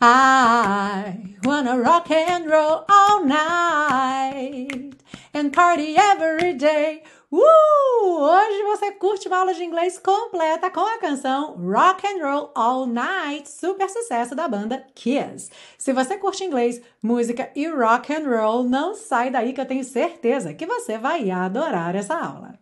I wanna rock and roll all night and party every day. Uh! Hoje você curte uma aula de inglês completa com a canção Rock and Roll All Night, super sucesso da banda Kiss. Se você curte inglês, música e rock and roll, não sai daí que eu tenho certeza que você vai adorar essa aula.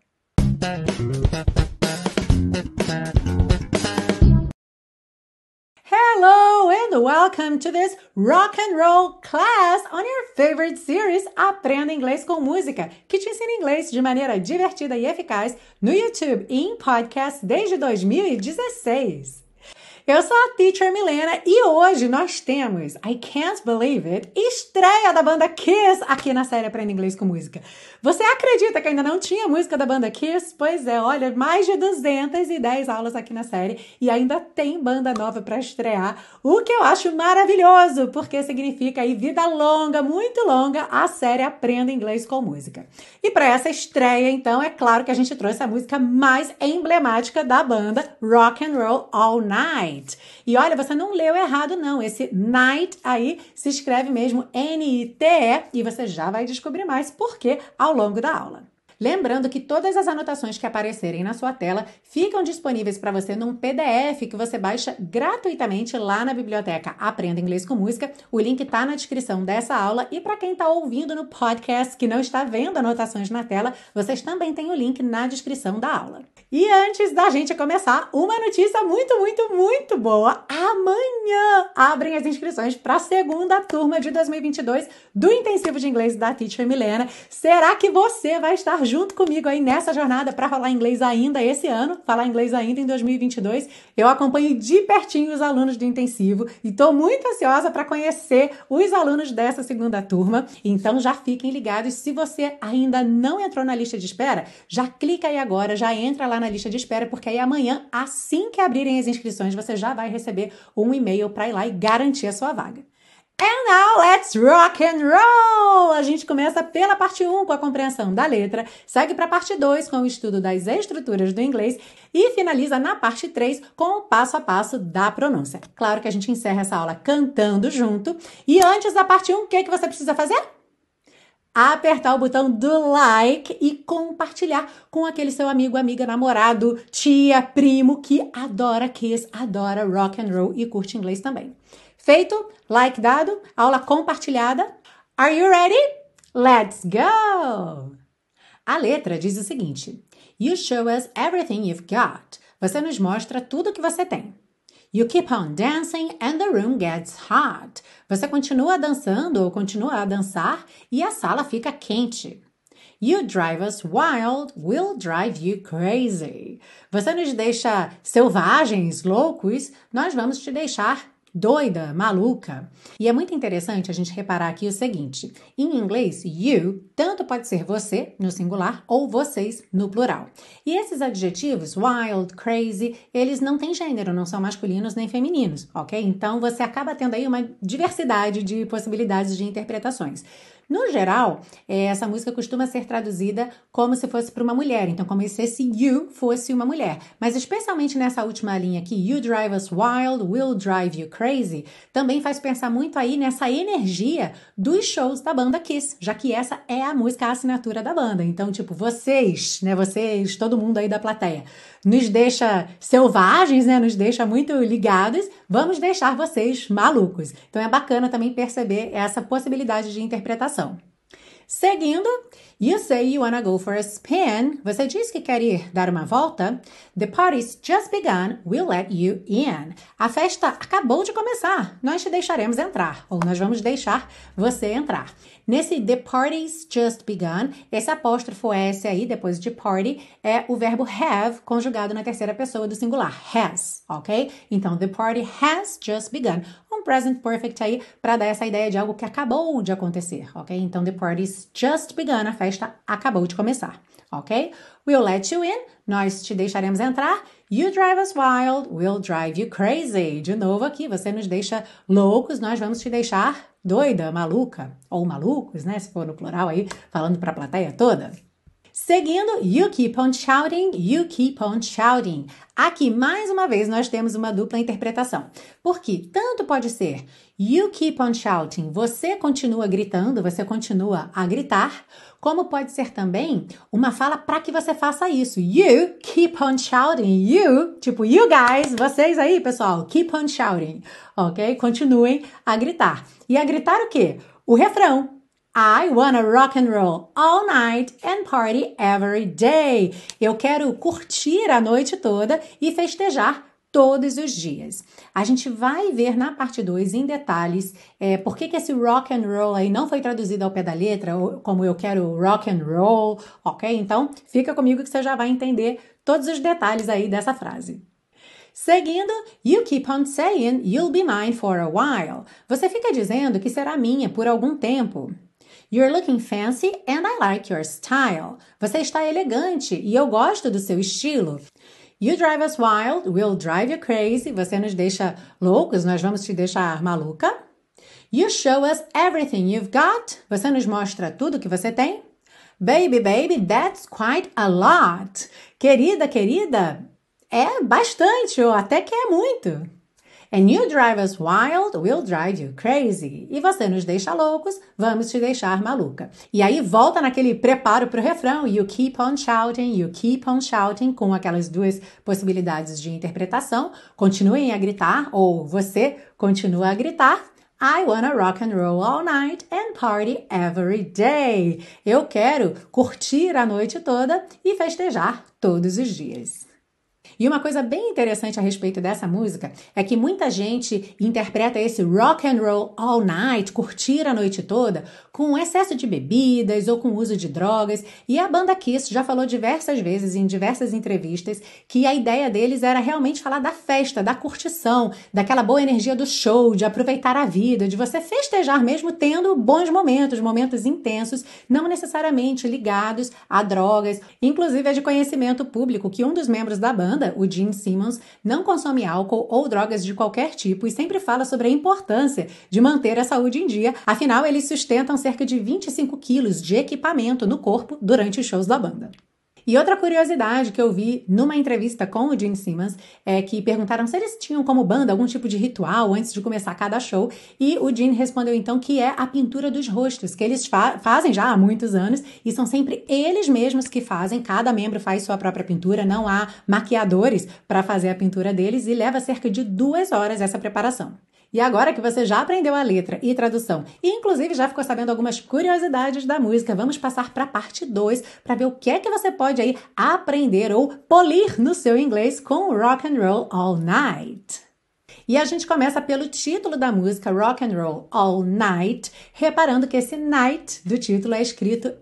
Hello and welcome to this rock and roll class on your favorite series Aprenda Inglês com Música, que te ensina inglês de maneira divertida e eficaz no YouTube e em podcast desde 2016. Eu sou a Teacher Milena e hoje nós temos I Can't Believe It, estreia da banda Kiss aqui na série Aprenda Inglês com Música. Você acredita que ainda não tinha música da banda Kiss? Pois é, olha, mais de 210 aulas aqui na série e ainda tem banda nova para estrear, o que eu acho maravilhoso, porque significa aí vida longa, muito longa, a série Aprenda Inglês com Música. E para essa estreia, então, é claro que a gente trouxe a música mais emblemática da banda, Rock and Roll All Night night. E olha, você não leu errado, não. Esse night aí se escreve mesmo N-I-T-E e você já vai descobrir mais por quê ao longo da aula. Lembrando que todas as anotações que aparecerem na sua tela ficam disponíveis para você num PDF que você baixa gratuitamente lá na biblioteca Aprenda Inglês com Música. O link está na descrição dessa aula e para quem está ouvindo no podcast que não está vendo anotações na tela, vocês também têm o link na descrição da aula. E antes da gente começar, uma notícia muito, muito, muito boa. Amanhã abrem as inscrições para a segunda turma de 2022 do Intensivo de Inglês da Teacher Milena. Será que você vai estar junto comigo aí nessa jornada para falar inglês ainda esse ano, falar inglês ainda em 2022. Eu acompanho de pertinho os alunos do intensivo e estou muito ansiosa para conhecer os alunos dessa segunda turma. Então já fiquem ligados. Se você ainda não entrou na lista de espera, já clica aí agora, já entra lá na lista de espera, porque aí amanhã, assim que abrirem as inscrições, você já vai receber um e-mail para ir lá e garantir a sua vaga. And now let's rock and roll! A gente começa pela parte 1 com a compreensão da letra, segue para a parte 2 com o estudo das estruturas do inglês e finaliza na parte 3 com o passo a passo da pronúncia. Claro que a gente encerra essa aula cantando junto. E antes da parte 1, o que, é que você precisa fazer? apertar o botão do like e compartilhar com aquele seu amigo, amiga, namorado, tia, primo que adora Kiss, adora rock and roll e curte inglês também. Feito, like dado, aula compartilhada. Are you ready? Let's go! A letra diz o seguinte: You show us everything you've got. Você nos mostra tudo que você tem. You keep on dancing and the room gets hot. Você continua dançando ou continua a dançar e a sala fica quente. You drive us wild, we'll drive you crazy. Você nos deixa selvagens, loucos, nós vamos te deixar doida, maluca. E é muito interessante a gente reparar aqui o seguinte: em inglês, you tanto pode ser você no singular ou vocês no plural. E esses adjetivos, wild, crazy, eles não têm gênero, não são masculinos nem femininos, ok? Então você acaba tendo aí uma diversidade de possibilidades de interpretações. No geral, é, essa música costuma ser traduzida como se fosse para uma mulher, então como se esse you fosse uma mulher. Mas especialmente nessa última linha aqui, You Drive Us Wild, Will Drive You Crazy, também faz pensar muito aí nessa energia dos shows da banda Kiss, já que essa é a música a assinatura da banda. Então, tipo, vocês, né, vocês, todo mundo aí da plateia, nos deixa selvagens, né, nos deixa muito ligados, vamos deixar vocês malucos. Então é bacana também perceber essa possibilidade de interpretação. Seguindo, you say you wanna go for a spin. Você diz que quer ir dar uma volta. The party's just begun. We'll let you in. A festa acabou de começar. Nós te deixaremos entrar. Ou nós vamos deixar você entrar. Nesse the party's just begun, esse apóstrofo S aí, depois de party, é o verbo have conjugado na terceira pessoa do singular. Has, ok? Então, the party has just begun um present perfect aí para dar essa ideia de algo que acabou de acontecer, ok? Então, the party's just begun, a festa acabou de começar, ok? We'll let you in, nós te deixaremos entrar. You drive us wild, we'll drive you crazy. De novo aqui, você nos deixa loucos, nós vamos te deixar doida, maluca, ou malucos, né? Se for no plural aí, falando para a plateia toda. Seguindo, you keep on shouting, you keep on shouting. Aqui, mais uma vez, nós temos uma dupla interpretação. Porque tanto pode ser you keep on shouting, você continua gritando, você continua a gritar, como pode ser também uma fala para que você faça isso. You keep on shouting, you, tipo you guys, vocês aí, pessoal, keep on shouting, ok? Continuem a gritar. E a gritar o quê? O refrão. I wanna rock and roll all night and party every day. Eu quero curtir a noite toda e festejar todos os dias. A gente vai ver na parte 2 em detalhes é, por que, que esse rock and roll aí não foi traduzido ao pé da letra, como eu quero rock and roll, ok? Então fica comigo que você já vai entender todos os detalhes aí dessa frase. Seguindo, you keep on saying you'll be mine for a while. Você fica dizendo que será minha por algum tempo. You're looking fancy and I like your style. Você está elegante e eu gosto do seu estilo. You drive us wild, we'll drive you crazy. Você nos deixa loucos, nós vamos te deixar maluca. You show us everything you've got. Você nos mostra tudo que você tem. Baby, baby, that's quite a lot. Querida, querida, é bastante ou até que é muito. And you drive us wild, we'll drive you crazy. E você nos deixa loucos, vamos te deixar maluca. E aí volta naquele preparo para o refrão. You keep on shouting, you keep on shouting, com aquelas duas possibilidades de interpretação. Continuem a gritar, ou você continua a gritar. I wanna rock and roll all night and party every day. Eu quero curtir a noite toda e festejar todos os dias. E uma coisa bem interessante a respeito dessa música é que muita gente interpreta esse rock and roll all night, curtir a noite toda, com excesso de bebidas ou com uso de drogas. E a banda Kiss já falou diversas vezes em diversas entrevistas que a ideia deles era realmente falar da festa, da curtição, daquela boa energia do show, de aproveitar a vida, de você festejar mesmo tendo bons momentos, momentos intensos, não necessariamente ligados a drogas. Inclusive é de conhecimento público que um dos membros da banda o Gene Simmons, não consome álcool ou drogas de qualquer tipo e sempre fala sobre a importância de manter a saúde em dia, afinal, eles sustentam cerca de 25 quilos de equipamento no corpo durante os shows da banda. E outra curiosidade que eu vi numa entrevista com o Gene Simmons é que perguntaram se eles tinham como banda algum tipo de ritual antes de começar cada show, e o Gene respondeu então que é a pintura dos rostos, que eles fa fazem já há muitos anos e são sempre eles mesmos que fazem, cada membro faz sua própria pintura, não há maquiadores para fazer a pintura deles e leva cerca de duas horas essa preparação. E agora que você já aprendeu a letra e tradução, e inclusive já ficou sabendo algumas curiosidades da música, vamos passar para a parte 2 para ver o que é que você pode aí aprender ou polir no seu inglês com Rock and Roll All Night. E a gente começa pelo título da música Rock and Roll All Night, reparando que esse night do título é escrito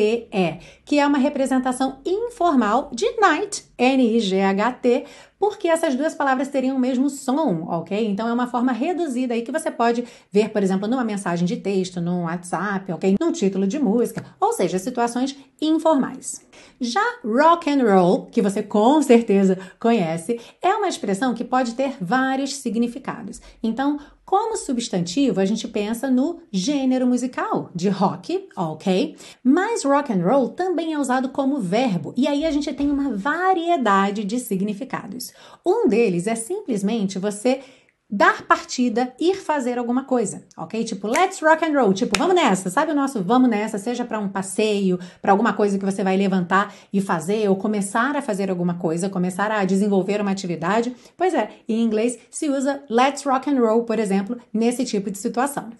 N-I-T-E, que é uma representação informal de night, N-I-G-H-T, porque essas duas palavras teriam o mesmo som, ok? Então é uma forma reduzida aí que você pode ver, por exemplo, numa mensagem de texto, num WhatsApp, ok? Num título de música, ou seja, situações informais. Já rock and roll, que você com certeza conhece, é uma expressão que pode ter vários significados. Então, como substantivo, a gente pensa no gênero musical de rock, ok? Mas rock and roll também é usado como verbo, e aí a gente tem uma variedade de significados. Um deles é simplesmente você dar partida, ir fazer alguma coisa, ok? Tipo, let's rock and roll, tipo, vamos nessa, sabe o nosso vamos nessa, seja para um passeio, para alguma coisa que você vai levantar e fazer, ou começar a fazer alguma coisa, começar a desenvolver uma atividade. Pois é, em inglês se usa let's rock and roll, por exemplo, nesse tipo de situação.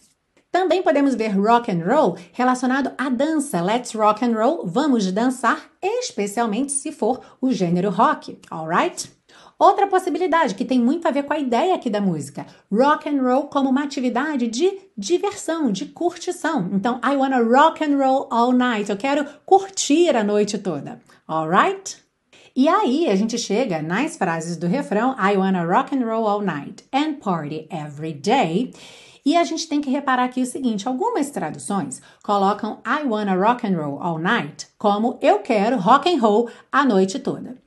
Também podemos ver rock and roll relacionado à dança. Let's rock and roll, vamos dançar, especialmente se for o gênero rock, alright? Outra possibilidade que tem muito a ver com a ideia aqui da música, rock and roll como uma atividade de diversão, de curtição. Então, I wanna rock and roll all night. Eu quero curtir a noite toda. Alright? E aí a gente chega nas frases do refrão I wanna rock and roll all night and party every day. E a gente tem que reparar aqui o seguinte: algumas traduções colocam I wanna rock and roll all night como eu quero rock and roll a noite toda.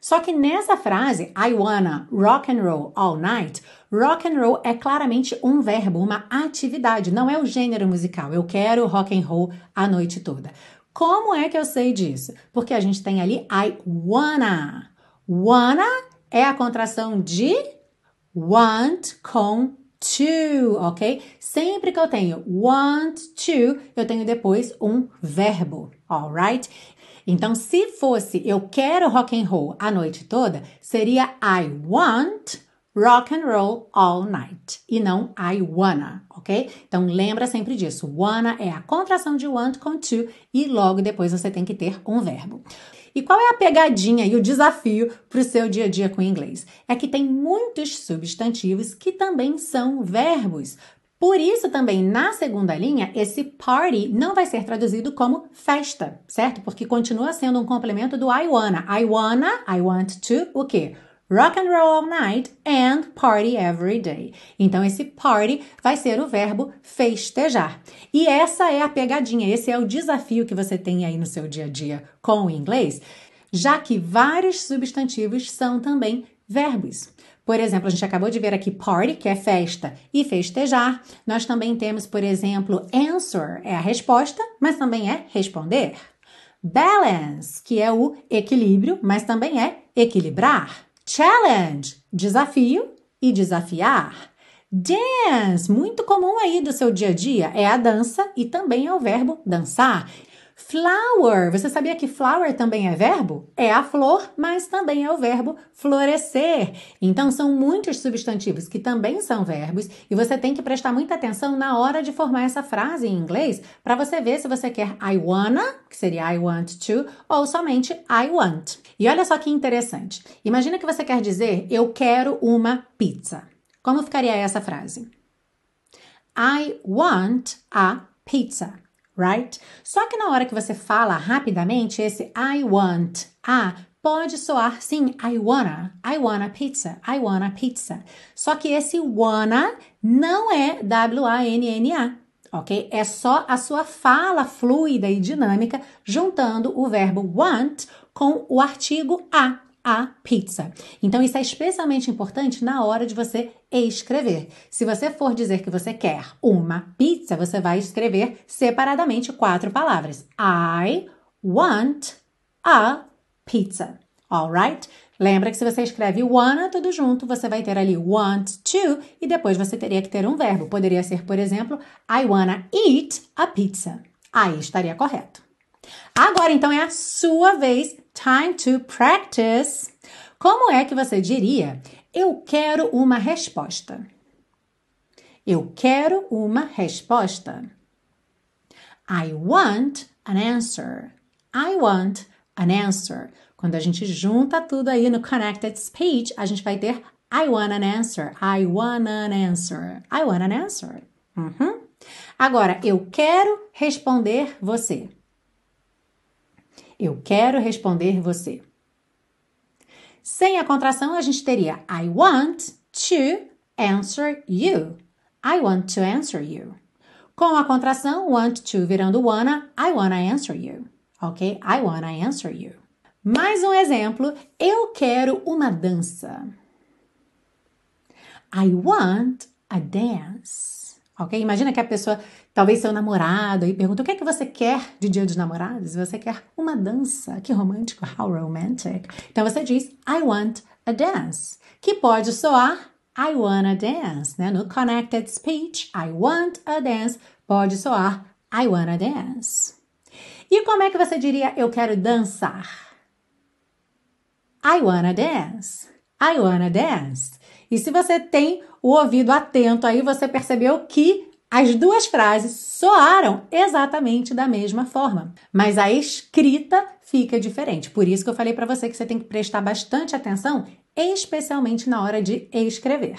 Só que nessa frase, I wanna rock and roll all night, rock and roll é claramente um verbo, uma atividade, não é o gênero musical. Eu quero rock and roll a noite toda. Como é que eu sei disso? Porque a gente tem ali I wanna. Wanna é a contração de want com to, ok? Sempre que eu tenho want to, eu tenho depois um verbo, alright? Então, se fosse eu quero rock and roll a noite toda, seria I want rock and roll all night e não I wanna, ok? Então lembra sempre disso. Wanna é a contração de want com to e logo depois você tem que ter um verbo. E qual é a pegadinha e o desafio para o seu dia a dia com o inglês? É que tem muitos substantivos que também são verbos. Por isso, também na segunda linha, esse party não vai ser traduzido como festa, certo? Porque continua sendo um complemento do I wanna. I wanna, I want to, o quê? Rock and roll all night and party every day. Então, esse party vai ser o verbo festejar. E essa é a pegadinha, esse é o desafio que você tem aí no seu dia a dia com o inglês, já que vários substantivos são também verbos. Por exemplo, a gente acabou de ver aqui party, que é festa, e festejar. Nós também temos, por exemplo, answer, é a resposta, mas também é responder. Balance, que é o equilíbrio, mas também é equilibrar. Challenge, desafio e desafiar. Dance, muito comum aí do seu dia a dia, é a dança e também é o verbo dançar. Flower, você sabia que flower também é verbo? É a flor, mas também é o verbo florescer. Então são muitos substantivos que também são verbos e você tem que prestar muita atenção na hora de formar essa frase em inglês para você ver se você quer I wanna, que seria I want to, ou somente I want. E olha só que interessante. Imagina que você quer dizer eu quero uma pizza. Como ficaria essa frase? I want a pizza right? Só que na hora que você fala rapidamente, esse I want a pode soar sim, I wanna, I wanna pizza, I wanna pizza. Só que esse wanna não é W-A-N-N-A, ok? É só a sua fala fluida e dinâmica juntando o verbo want com o artigo a a pizza. Então, isso é especialmente importante na hora de você escrever. Se você for dizer que você quer uma pizza, você vai escrever separadamente quatro palavras. I want a pizza. Alright? Lembra que se você escreve wanna tudo junto, você vai ter ali want to e depois você teria que ter um verbo. Poderia ser, por exemplo, I wanna eat a pizza. Aí estaria correto. Agora então é a sua vez Time to practice. Como é que você diria? Eu quero uma resposta. Eu quero uma resposta. I want an answer. I want an answer. Quando a gente junta tudo aí no connected speech, a gente vai ter I want an answer. I want an answer. I want an answer. Uhum. Agora, eu quero responder você. Eu quero responder você. Sem a contração, a gente teria I want to answer you. I want to answer you. Com a contração, want to virando wanna, I wanna answer you. Ok? I wanna answer you. Mais um exemplo. Eu quero uma dança. I want a dance. Ok? Imagina que a pessoa Talvez seu namorado e pergunta o que é que você quer de dia dos namorados? Você quer uma dança. Que romântico, how romantic. Então você diz I want a dance, que pode soar I wanna dance, né? No connected speech, I want a dance pode soar I wanna dance. E como é que você diria eu quero dançar? I wanna dance. I wanna dance. E se você tem o ouvido atento aí, você percebeu que as duas frases soaram exatamente da mesma forma, mas a escrita fica diferente. Por isso que eu falei para você que você tem que prestar bastante atenção, especialmente na hora de escrever.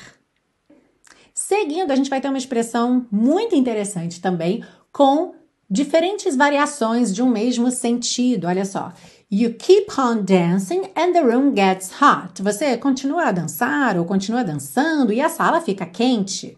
Seguindo, a gente vai ter uma expressão muito interessante também com diferentes variações de um mesmo sentido. Olha só. You keep on dancing and the room gets hot. Você continua a dançar ou continua dançando e a sala fica quente.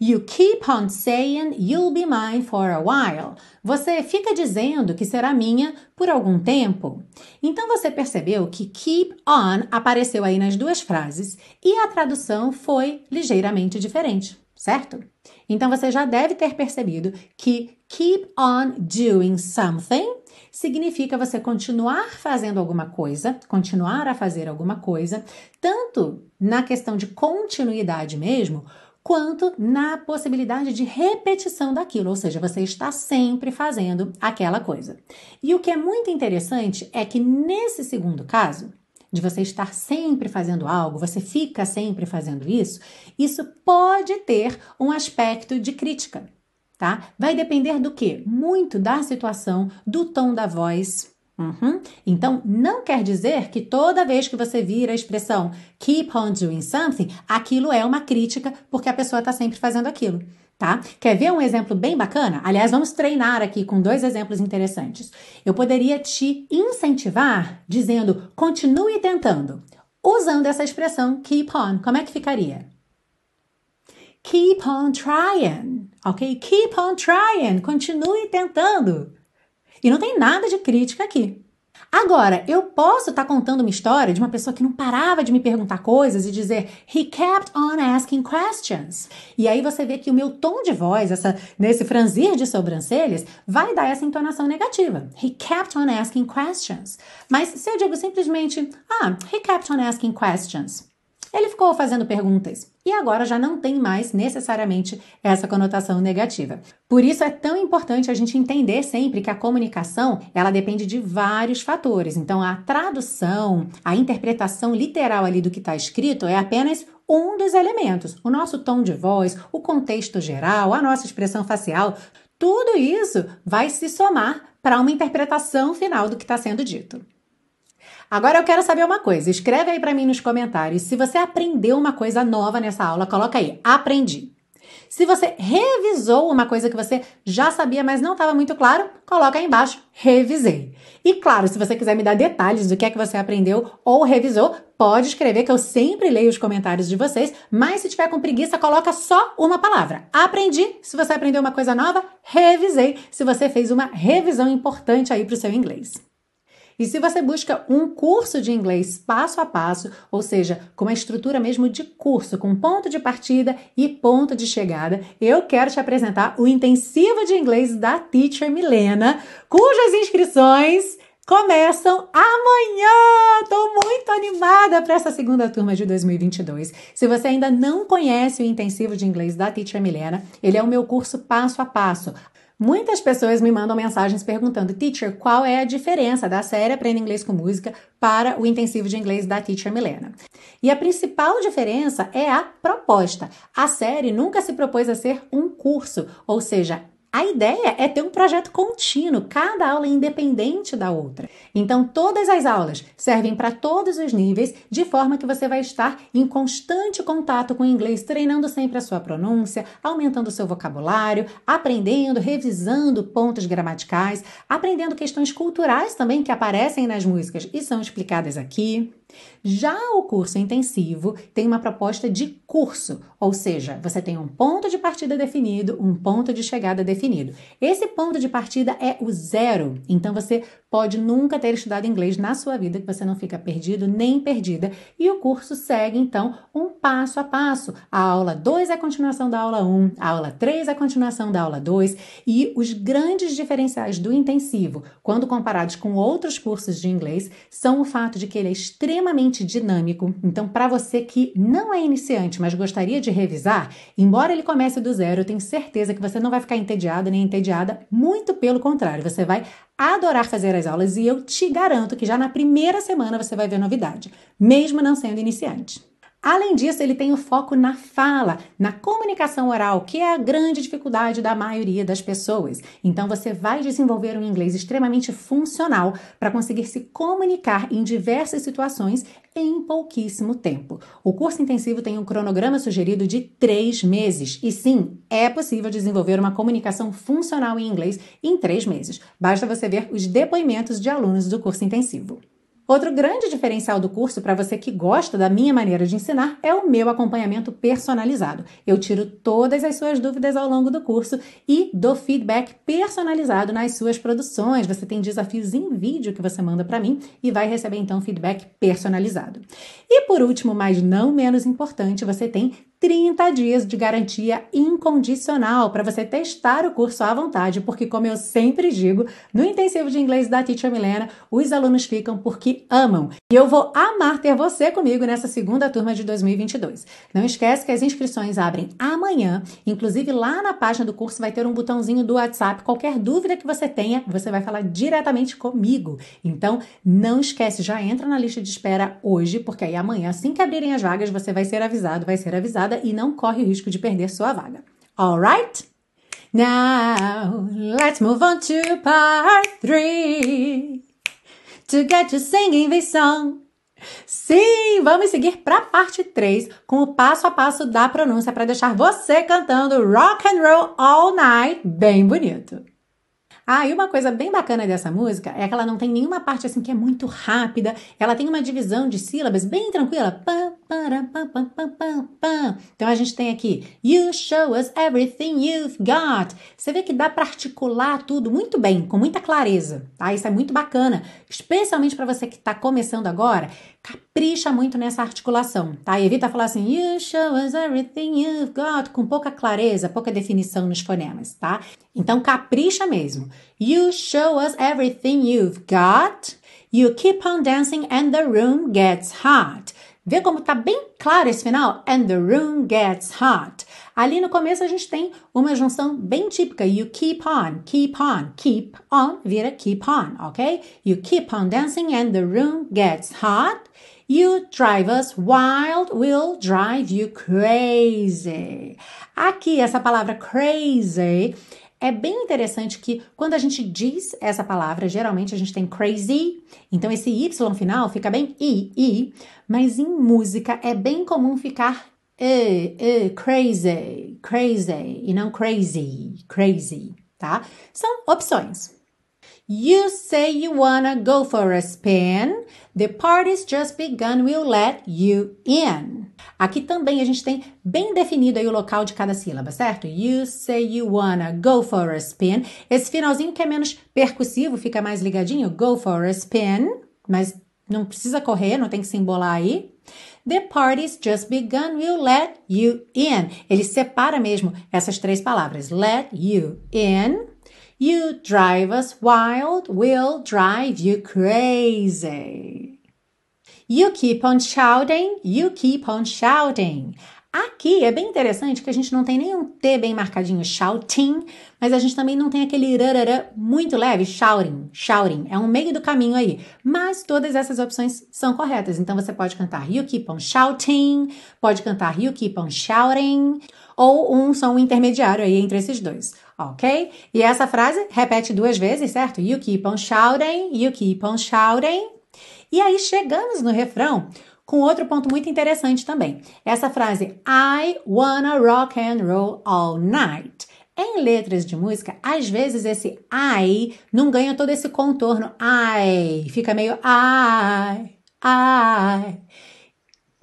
You keep on saying you'll be mine for a while. Você fica dizendo que será minha por algum tempo. Então você percebeu que keep on apareceu aí nas duas frases e a tradução foi ligeiramente diferente, certo? Então você já deve ter percebido que keep on doing something significa você continuar fazendo alguma coisa, continuar a fazer alguma coisa, tanto na questão de continuidade mesmo, quanto na possibilidade de repetição daquilo, ou seja, você está sempre fazendo aquela coisa. E o que é muito interessante é que nesse segundo caso, de você estar sempre fazendo algo, você fica sempre fazendo isso, isso pode ter um aspecto de crítica, tá? Vai depender do que? Muito da situação, do tom da voz, Uhum. Então, não quer dizer que toda vez que você vira a expressão keep on doing something, aquilo é uma crítica porque a pessoa está sempre fazendo aquilo. Tá? Quer ver um exemplo bem bacana? Aliás, vamos treinar aqui com dois exemplos interessantes. Eu poderia te incentivar dizendo continue tentando, usando essa expressão keep on. Como é que ficaria? Keep on trying, ok? Keep on trying, continue tentando. E não tem nada de crítica aqui. Agora, eu posso estar tá contando uma história de uma pessoa que não parava de me perguntar coisas e dizer He kept on asking questions. E aí você vê que o meu tom de voz, essa, nesse franzir de sobrancelhas, vai dar essa entonação negativa. He kept on asking questions. Mas se eu digo simplesmente Ah, he kept on asking questions. Ele ficou fazendo perguntas e agora já não tem mais necessariamente essa conotação negativa. Por isso é tão importante a gente entender sempre que a comunicação, ela depende de vários fatores. Então a tradução, a interpretação literal ali do que está escrito é apenas um dos elementos. O nosso tom de voz, o contexto geral, a nossa expressão facial, tudo isso vai se somar para uma interpretação final do que está sendo dito. Agora eu quero saber uma coisa. Escreve aí para mim nos comentários. Se você aprendeu uma coisa nova nessa aula, coloca aí. Aprendi. Se você revisou uma coisa que você já sabia, mas não estava muito claro, coloca aí embaixo, revisei. E claro, se você quiser me dar detalhes do que é que você aprendeu ou revisou, pode escrever que eu sempre leio os comentários de vocês, mas se tiver com preguiça, coloca só uma palavra. Aprendi. Se você aprendeu uma coisa nova, revisei. Se você fez uma revisão importante aí para o seu inglês. E se você busca um curso de inglês passo a passo, ou seja, com uma estrutura mesmo de curso, com ponto de partida e ponto de chegada, eu quero te apresentar o intensivo de inglês da Teacher Milena, cujas inscrições começam amanhã! Estou muito animada para essa segunda turma de 2022. Se você ainda não conhece o intensivo de inglês da Teacher Milena, ele é o meu curso passo a passo. Muitas pessoas me mandam mensagens perguntando, teacher, qual é a diferença da série Aprenda Inglês com Música para o intensivo de inglês da Teacher Milena? E a principal diferença é a proposta. A série nunca se propôs a ser um curso, ou seja, a ideia é ter um projeto contínuo, cada aula é independente da outra. Então, todas as aulas servem para todos os níveis, de forma que você vai estar em constante contato com o inglês, treinando sempre a sua pronúncia, aumentando o seu vocabulário, aprendendo, revisando pontos gramaticais, aprendendo questões culturais também que aparecem nas músicas e são explicadas aqui. Já o curso intensivo tem uma proposta de curso, ou seja, você tem um ponto de partida definido, um ponto de chegada definido. Esse ponto de partida é o zero, então você pode nunca ter estudado inglês na sua vida, que você não fica perdido nem perdida. E o curso segue então um passo a passo. A aula 2 é a continuação da aula 1, um, a aula 3 é a continuação da aula 2, e os grandes diferenciais do intensivo, quando comparados com outros cursos de inglês, são o fato de que ele é extremamente extremamente dinâmico. Então, para você que não é iniciante, mas gostaria de revisar, embora ele comece do zero, eu tenho certeza que você não vai ficar entediado nem entediada, muito pelo contrário, você vai adorar fazer as aulas e eu te garanto que já na primeira semana você vai ver novidade, mesmo não sendo iniciante. Além disso, ele tem o foco na fala, na comunicação oral, que é a grande dificuldade da maioria das pessoas. Então, você vai desenvolver um inglês extremamente funcional para conseguir se comunicar em diversas situações em pouquíssimo tempo. O curso intensivo tem um cronograma sugerido de três meses. E sim, é possível desenvolver uma comunicação funcional em inglês em três meses. Basta você ver os depoimentos de alunos do curso intensivo. Outro grande diferencial do curso para você que gosta da minha maneira de ensinar é o meu acompanhamento personalizado. Eu tiro todas as suas dúvidas ao longo do curso e dou feedback personalizado nas suas produções. Você tem desafios em vídeo que você manda para mim e vai receber então feedback personalizado. E por último, mas não menos importante, você tem 30 dias de garantia incondicional para você testar o curso à vontade, porque, como eu sempre digo, no intensivo de inglês da Teacher Milena, os alunos ficam porque amam. E eu vou amar ter você comigo nessa segunda turma de 2022. Não esquece que as inscrições abrem amanhã, inclusive lá na página do curso vai ter um botãozinho do WhatsApp. Qualquer dúvida que você tenha, você vai falar diretamente comigo. Então, não esquece, já entra na lista de espera hoje, porque aí amanhã, assim que abrirem as vagas, você vai ser avisado, vai ser e não corre o risco de perder sua vaga. Alright? Now, let's move on to part 3 to get you singing this song. Sim, vamos seguir para a parte 3 com o passo a passo da pronúncia para deixar você cantando rock and roll all night bem bonito. Ah, e uma coisa bem bacana dessa música é que ela não tem nenhuma parte assim que é muito rápida. Ela tem uma divisão de sílabas bem tranquila. Então a gente tem aqui You show us everything you've got. Você vê que dá para articular tudo muito bem, com muita clareza. Tá? Isso é muito bacana, especialmente para você que está começando agora. Capricha muito nessa articulação, tá? E evita falar assim, you show us everything you've got, com pouca clareza, pouca definição nos fonemas, tá? Então capricha mesmo. You show us everything you've got. You keep on dancing and the room gets hot. Vê como tá bem claro esse final? And the room gets hot. Ali no começo a gente tem uma junção bem típica. You keep on, keep on, keep on, vira keep on, ok? You keep on dancing and the room gets hot. You drive us wild, we'll drive you crazy. Aqui, essa palavra crazy é bem interessante que quando a gente diz essa palavra, geralmente a gente tem crazy, então esse Y final fica bem I, I, mas em música é bem comum ficar e, e, crazy, crazy, e não crazy, crazy, tá? São opções. You say you wanna go for a spin. The party's just begun, we'll let you in. Aqui também a gente tem bem definido aí o local de cada sílaba, certo? You say you wanna go for a spin. Esse finalzinho que é menos percussivo, fica mais ligadinho. Go for a spin. Mas não precisa correr, não tem que se embolar aí. The party's just begun, we'll let you in. Ele separa mesmo essas três palavras. Let you in. You drive us wild, we'll drive you crazy. You keep on shouting, you keep on shouting. Aqui é bem interessante que a gente não tem nenhum T bem marcadinho, shouting, mas a gente também não tem aquele rarara muito leve, shouting, shouting. É um meio do caminho aí. Mas todas essas opções são corretas. Então você pode cantar you keep on shouting, pode cantar you keep on shouting, ou um som intermediário aí entre esses dois, ok? E essa frase repete duas vezes, certo? You keep on shouting, you keep on shouting. E aí chegamos no refrão com outro ponto muito interessante também. Essa frase I wanna rock and roll all night. Em letras de música, às vezes esse I não ganha todo esse contorno I, fica meio I, I.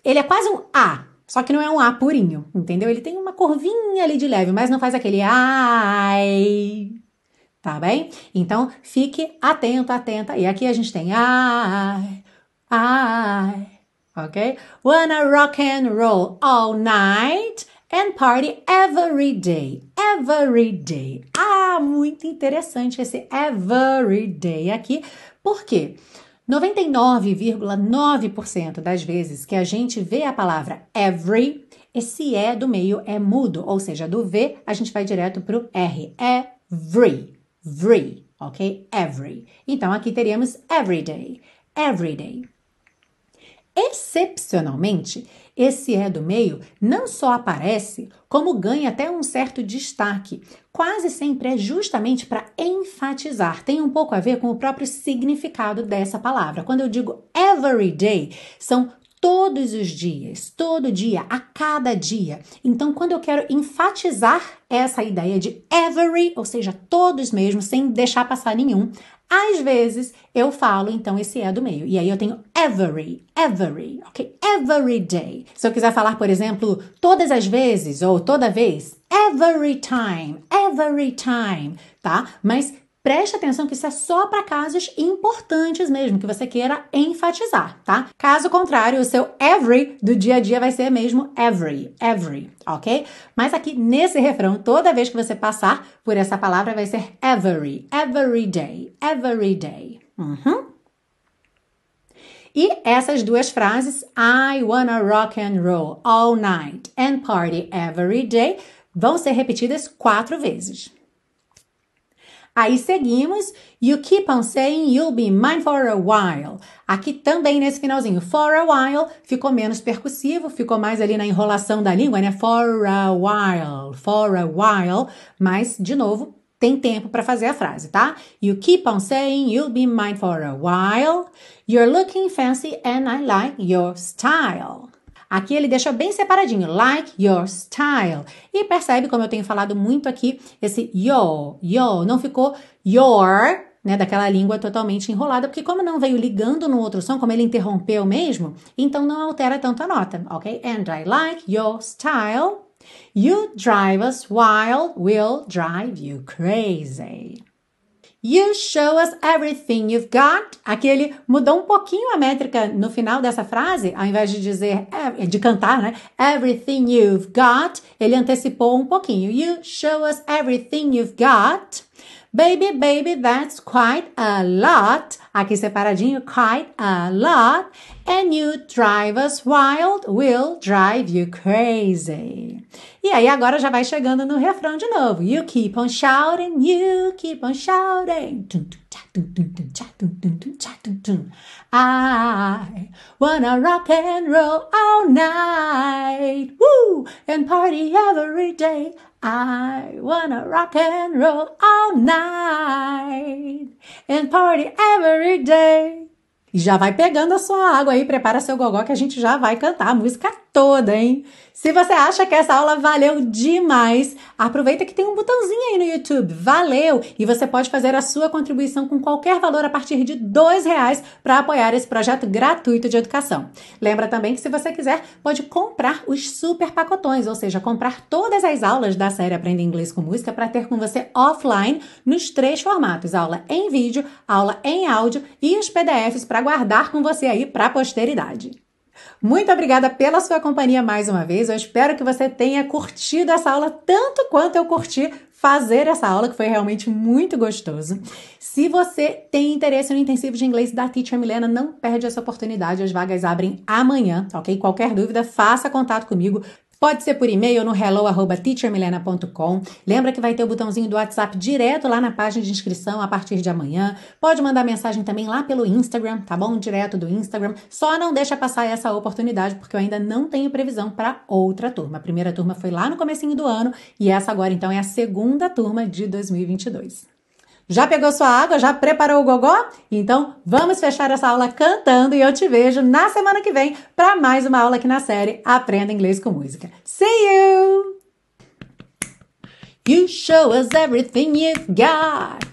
Ele é quase um A, só que não é um A purinho, entendeu? Ele tem uma curvinha ali de leve, mas não faz aquele I. Tá bem? Então, fique atento, atenta. E aqui a gente tem I, I ok? Wanna rock and roll all night and party every day. Every day. Ah, muito interessante esse every day aqui. Por quê? 99,9% das vezes que a gente vê a palavra every, esse E do meio é mudo, ou seja, do V a gente vai direto para o R. Every, every, ok? Every. Então aqui teríamos everyday, everyday. Excepcionalmente, esse é do meio não só aparece, como ganha até um certo destaque. Quase sempre é justamente para enfatizar, tem um pouco a ver com o próprio significado dessa palavra. Quando eu digo every day, são todos os dias, todo dia, a cada dia. Então, quando eu quero enfatizar essa ideia de every, ou seja, todos mesmo, sem deixar passar nenhum, às vezes eu falo então esse é do meio. E aí eu tenho every, every, ok? Every day. Se eu quiser falar, por exemplo, todas as vezes ou toda vez, every time, every time, tá? Mas Preste atenção que isso é só para casos importantes mesmo, que você queira enfatizar, tá? Caso contrário, o seu every do dia a dia vai ser mesmo every, every, ok? Mas aqui nesse refrão, toda vez que você passar por essa palavra, vai ser every, every day, every day. Uhum. E essas duas frases, I wanna rock and roll all night and party every day, vão ser repetidas quatro vezes. Aí seguimos, you keep on saying you'll be mine for a while. Aqui também nesse finalzinho, for a while, ficou menos percussivo, ficou mais ali na enrolação da língua, né? For a while, for a while. Mas, de novo, tem tempo para fazer a frase, tá? You keep on saying you'll be mine for a while. You're looking fancy and I like your style. Aqui ele deixa bem separadinho, like your style. E percebe, como eu tenho falado muito aqui, esse yo, yo, não ficou your, né, daquela língua totalmente enrolada, porque como não veio ligando no outro som, como ele interrompeu mesmo, então não altera tanto a nota, ok? And I like your style. You drive us wild, we'll drive you crazy. You show us everything you've got. Aqui ele mudou um pouquinho a métrica no final dessa frase, ao invés de dizer, de cantar, né? Everything you've got, ele antecipou um pouquinho. You show us everything you've got. Baby, baby, that's quite a lot. Aqui separadinho, quite a lot. And you drive us wild, we'll drive you crazy. E aí agora já vai chegando no refrão de novo. You keep on shouting, you keep on shouting. I wanna rock and roll all night. Woo! And party every day. I wanna rock and roll all night and party every day. E já vai pegando a sua água aí, prepara seu gogó que a gente já vai cantar a música toda, hein? Se você acha que essa aula valeu demais, aproveita que tem um botãozinho aí no YouTube, valeu! E você pode fazer a sua contribuição com qualquer valor a partir de dois reais para apoiar esse projeto gratuito de educação. Lembra também que se você quiser, pode comprar os super pacotões, ou seja, comprar todas as aulas da série Aprenda Inglês com Música para ter com você offline nos três formatos: aula em vídeo, aula em áudio e os PDFs para guardar com você aí para a posteridade. Muito obrigada pela sua companhia mais uma vez. Eu espero que você tenha curtido essa aula tanto quanto eu curti fazer essa aula, que foi realmente muito gostoso. Se você tem interesse no intensivo de inglês da Teacher Milena, não perde essa oportunidade. As vagas abrem amanhã, ok? Qualquer dúvida, faça contato comigo. Pode ser por e-mail no hello@teachermilena.com. Lembra que vai ter o botãozinho do WhatsApp direto lá na página de inscrição a partir de amanhã. Pode mandar mensagem também lá pelo Instagram, tá bom? Direto do Instagram. Só não deixa passar essa oportunidade porque eu ainda não tenho previsão para outra turma. A primeira turma foi lá no comecinho do ano e essa agora então é a segunda turma de 2022. Já pegou sua água? Já preparou o gogó? Então vamos fechar essa aula cantando e eu te vejo na semana que vem para mais uma aula aqui na série Aprenda Inglês com Música. See you! You show us everything you've got.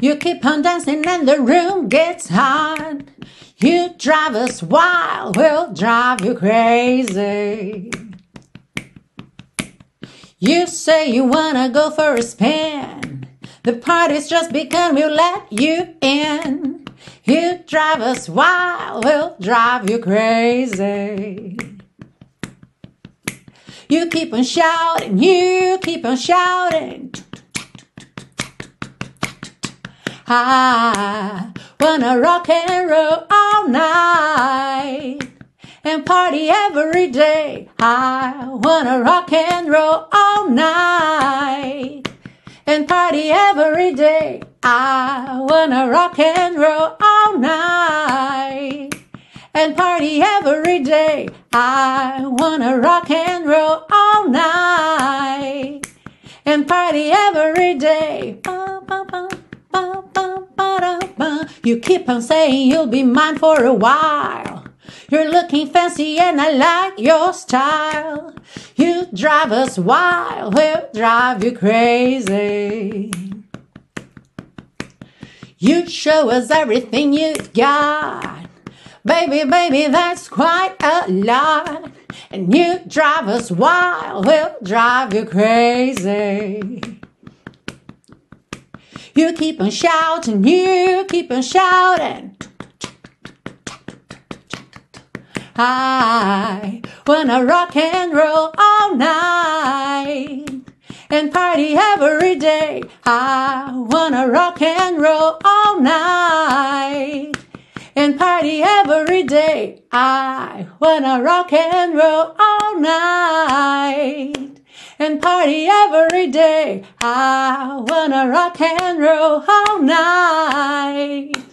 You keep on dancing and the room gets hot. You drive us wild, we'll drive you crazy. You say you wanna go for a spin. The party's just begun, we'll let you in. You drive us wild, we'll drive you crazy. You keep on shouting, you keep on shouting. I wanna rock and roll all night and party every day. I wanna rock and roll all night and party every day. I wanna rock and roll all night and party every day. I wanna rock and roll all night and party every day. You keep on saying you'll be mine for a while. You're looking fancy and I like your style. You drive us wild, we'll drive you crazy. You show us everything you've got. Baby, baby, that's quite a lot. And you drive us wild, we'll drive you crazy. You keep on shouting, you keep on shouting. I wanna rock and roll all night and party every day. I wanna rock and roll all night and party every day. I wanna rock and roll all night and party every day. I wanna rock and roll all night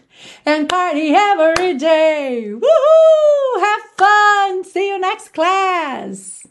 and party every day. Woohoo! Have fun! See you next class!